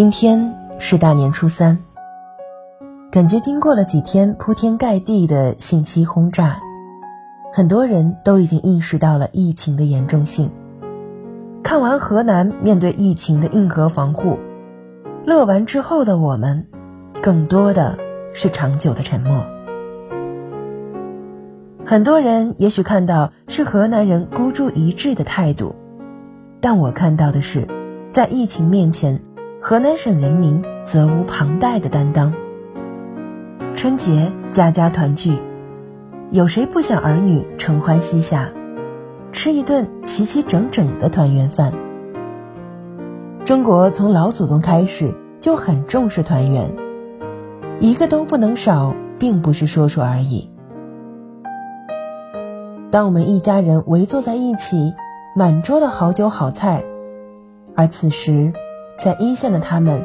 今天是大年初三，感觉经过了几天铺天盖地的信息轰炸，很多人都已经意识到了疫情的严重性。看完河南面对疫情的硬核防护，乐完之后的我们，更多的是长久的沉默。很多人也许看到是河南人孤注一掷的态度，但我看到的是，在疫情面前。河南省人民责无旁贷的担当。春节家家团聚，有谁不想儿女承欢膝下，吃一顿齐齐整整的团圆饭？中国从老祖宗开始就很重视团圆，一个都不能少，并不是说说而已。当我们一家人围坐在一起，满桌的好酒好菜，而此时。在一线的他们，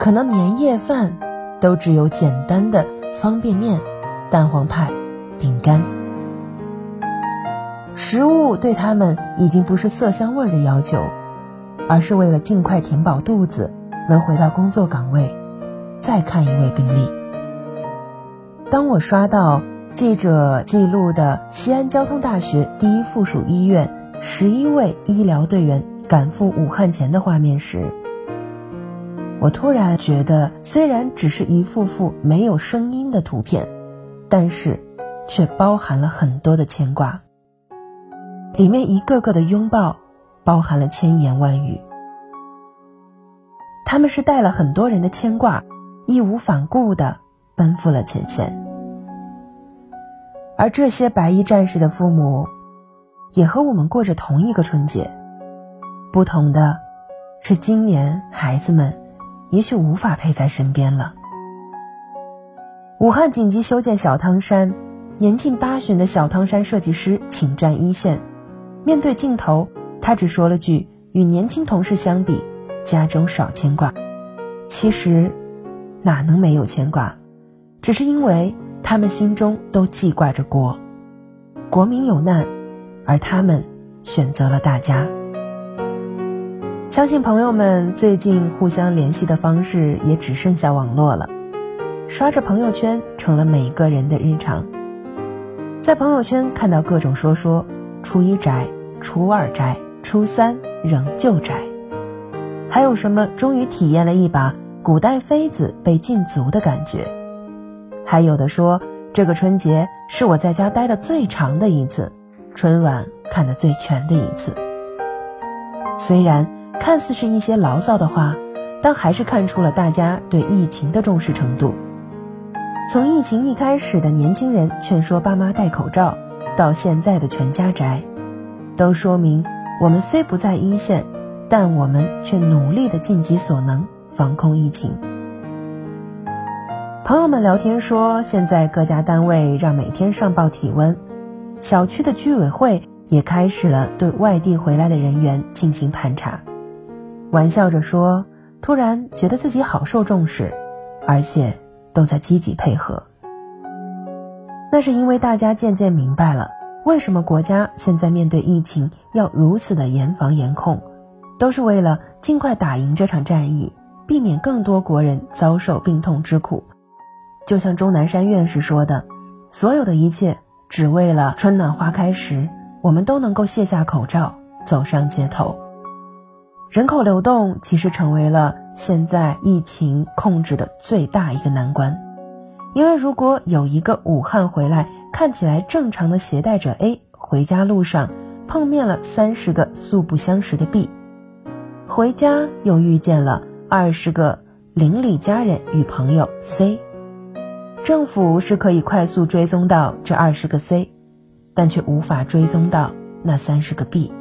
可能年夜饭都只有简单的方便面、蛋黄派、饼干。食物对他们已经不是色香味的要求，而是为了尽快填饱肚子，能回到工作岗位，再看一位病例。当我刷到记者记录的西安交通大学第一附属医院十一位医疗队员赶赴武汉前的画面时，我突然觉得，虽然只是一幅幅没有声音的图片，但是却包含了很多的牵挂。里面一个个的拥抱，包含了千言万语。他们是带了很多人的牵挂，义无反顾的奔赴了前线。而这些白衣战士的父母，也和我们过着同一个春节，不同的是，今年孩子们。也许无法陪在身边了。武汉紧急修建小汤山，年近八旬的小汤山设计师请战一线。面对镜头，他只说了句：“与年轻同事相比，家中少牵挂。”其实，哪能没有牵挂？只是因为他们心中都记挂着国，国民有难，而他们选择了大家。相信朋友们最近互相联系的方式也只剩下网络了，刷着朋友圈成了每个人的日常。在朋友圈看到各种说说，初一宅，初二宅，初三仍旧宅，还有什么终于体验了一把古代妃子被禁足的感觉，还有的说这个春节是我在家待的最长的一次，春晚看的最全的一次。虽然。看似是一些牢骚的话，但还是看出了大家对疫情的重视程度。从疫情一开始的年轻人劝说爸妈戴口罩，到现在的全家宅，都说明我们虽不在一线，但我们却努力的尽己所能防控疫情。朋友们聊天说，现在各家单位让每天上报体温，小区的居委会也开始了对外地回来的人员进行盘查。玩笑着说：“突然觉得自己好受重视，而且都在积极配合。那是因为大家渐渐明白了，为什么国家现在面对疫情要如此的严防严控，都是为了尽快打赢这场战役，避免更多国人遭受病痛之苦。就像钟南山院士说的：‘所有的一切，只为了春暖花开时，我们都能够卸下口罩，走上街头。’”人口流动其实成为了现在疫情控制的最大一个难关，因为如果有一个武汉回来看起来正常的携带者 A 回家路上碰面了三十个素不相识的 B，回家又遇见了二十个邻里家人与朋友 C，政府是可以快速追踪到这二十个 C，但却无法追踪到那三十个 B。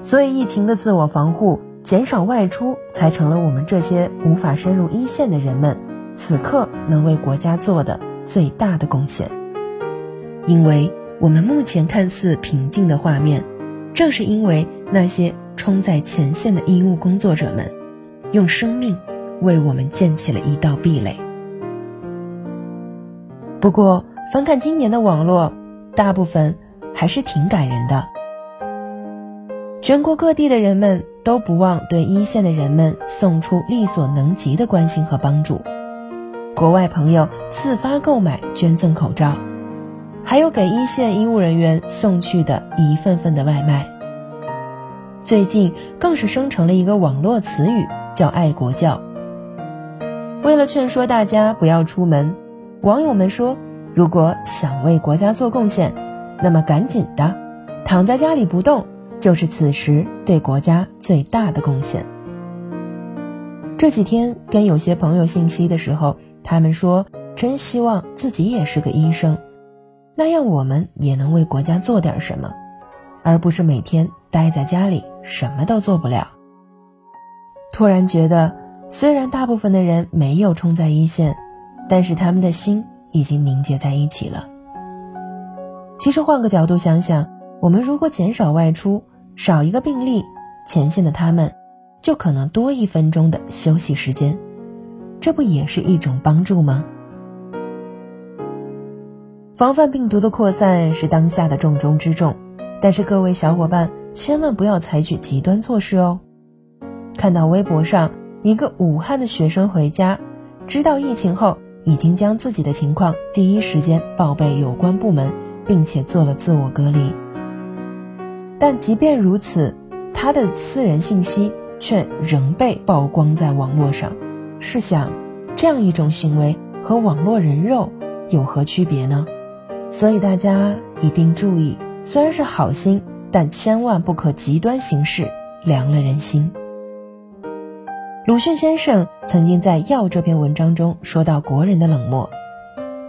所以，疫情的自我防护、减少外出，才成了我们这些无法深入一线的人们此刻能为国家做的最大的贡献。因为我们目前看似平静的画面，正是因为那些冲在前线的医务工作者们，用生命为我们建起了一道壁垒。不过，翻看今年的网络，大部分还是挺感人的。全国各地的人们都不忘对一线的人们送出力所能及的关心和帮助。国外朋友自发购买捐赠口罩，还有给一线医务人员送去的一份份的外卖。最近更是生成了一个网络词语，叫“爱国教”。为了劝说大家不要出门，网友们说：“如果想为国家做贡献，那么赶紧的，躺在家里不动，就是此时对国家最大的贡献。”这几天跟有些朋友信息的时候。他们说：“真希望自己也是个医生，那样我们也能为国家做点什么，而不是每天待在家里什么都做不了。”突然觉得，虽然大部分的人没有冲在一线，但是他们的心已经凝结在一起了。其实换个角度想想，我们如果减少外出，少一个病例，前线的他们就可能多一分钟的休息时间。这不也是一种帮助吗？防范病毒的扩散是当下的重中之重，但是各位小伙伴千万不要采取极端措施哦。看到微博上一个武汉的学生回家，知道疫情后，已经将自己的情况第一时间报备有关部门，并且做了自我隔离。但即便如此，他的私人信息却仍被曝光在网络上。试想，这样一种行为和网络人肉有何区别呢？所以大家一定注意，虽然是好心，但千万不可极端行事，凉了人心。鲁迅先生曾经在《药》这篇文章中说到国人的冷漠，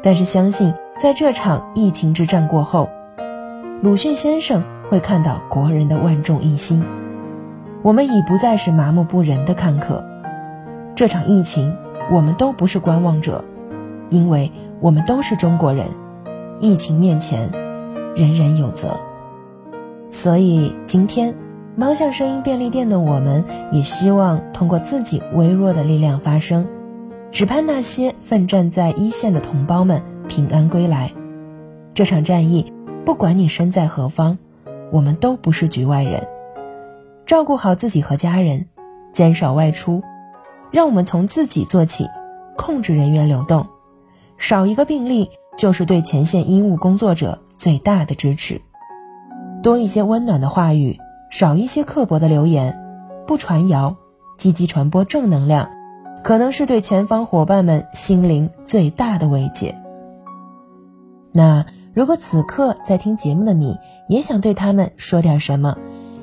但是相信在这场疫情之战过后，鲁迅先生会看到国人的万众一心，我们已不再是麻木不仁的看客。这场疫情，我们都不是观望者，因为我们都是中国人。疫情面前，人人有责。所以今天，猫向声音便利店的我们，也希望通过自己微弱的力量发声，只盼那些奋战在一线的同胞们平安归来。这场战役，不管你身在何方，我们都不是局外人。照顾好自己和家人，减少外出。让我们从自己做起，控制人员流动，少一个病例就是对前线医务工作者最大的支持。多一些温暖的话语，少一些刻薄的留言，不传谣，积极传播正能量，可能是对前方伙伴们心灵最大的慰藉。那如果此刻在听节目的你也想对他们说点什么，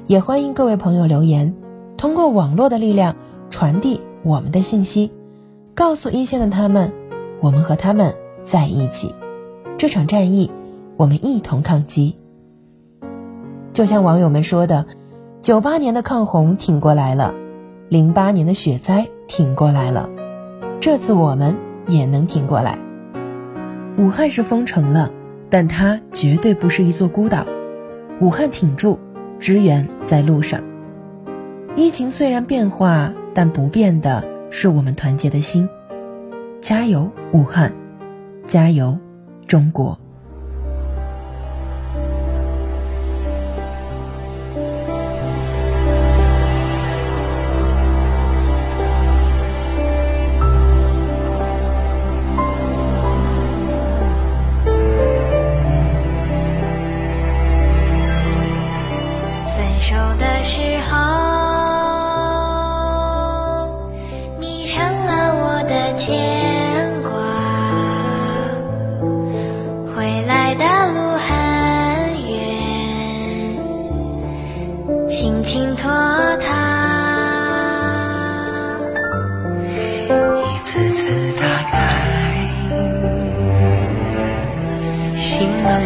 也欢迎各位朋友留言，通过网络的力量传递。我们的信息，告诉一线的他们，我们和他们在一起。这场战役，我们一同抗击。就像网友们说的，九八年的抗洪挺过来了，零八年的雪灾挺过来了，这次我们也能挺过来。武汉是封城了，但它绝对不是一座孤岛。武汉挺住，支援在路上。疫情虽然变化。但不变的是我们团结的心，加油，武汉！加油，中国！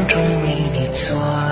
中为你做。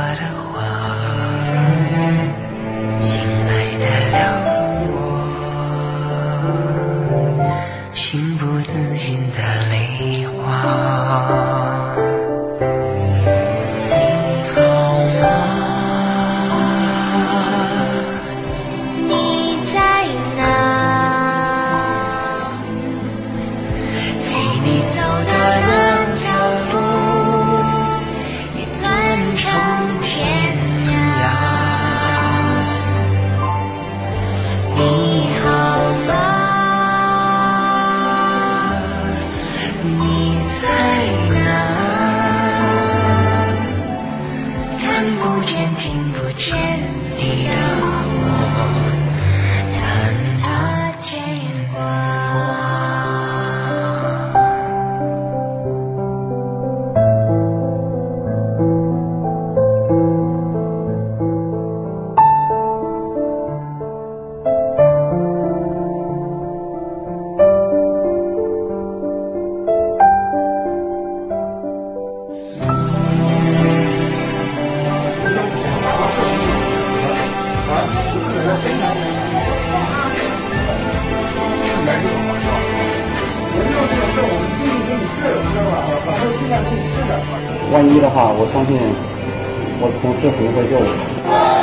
万一的话，我相信我同事肯定会救我。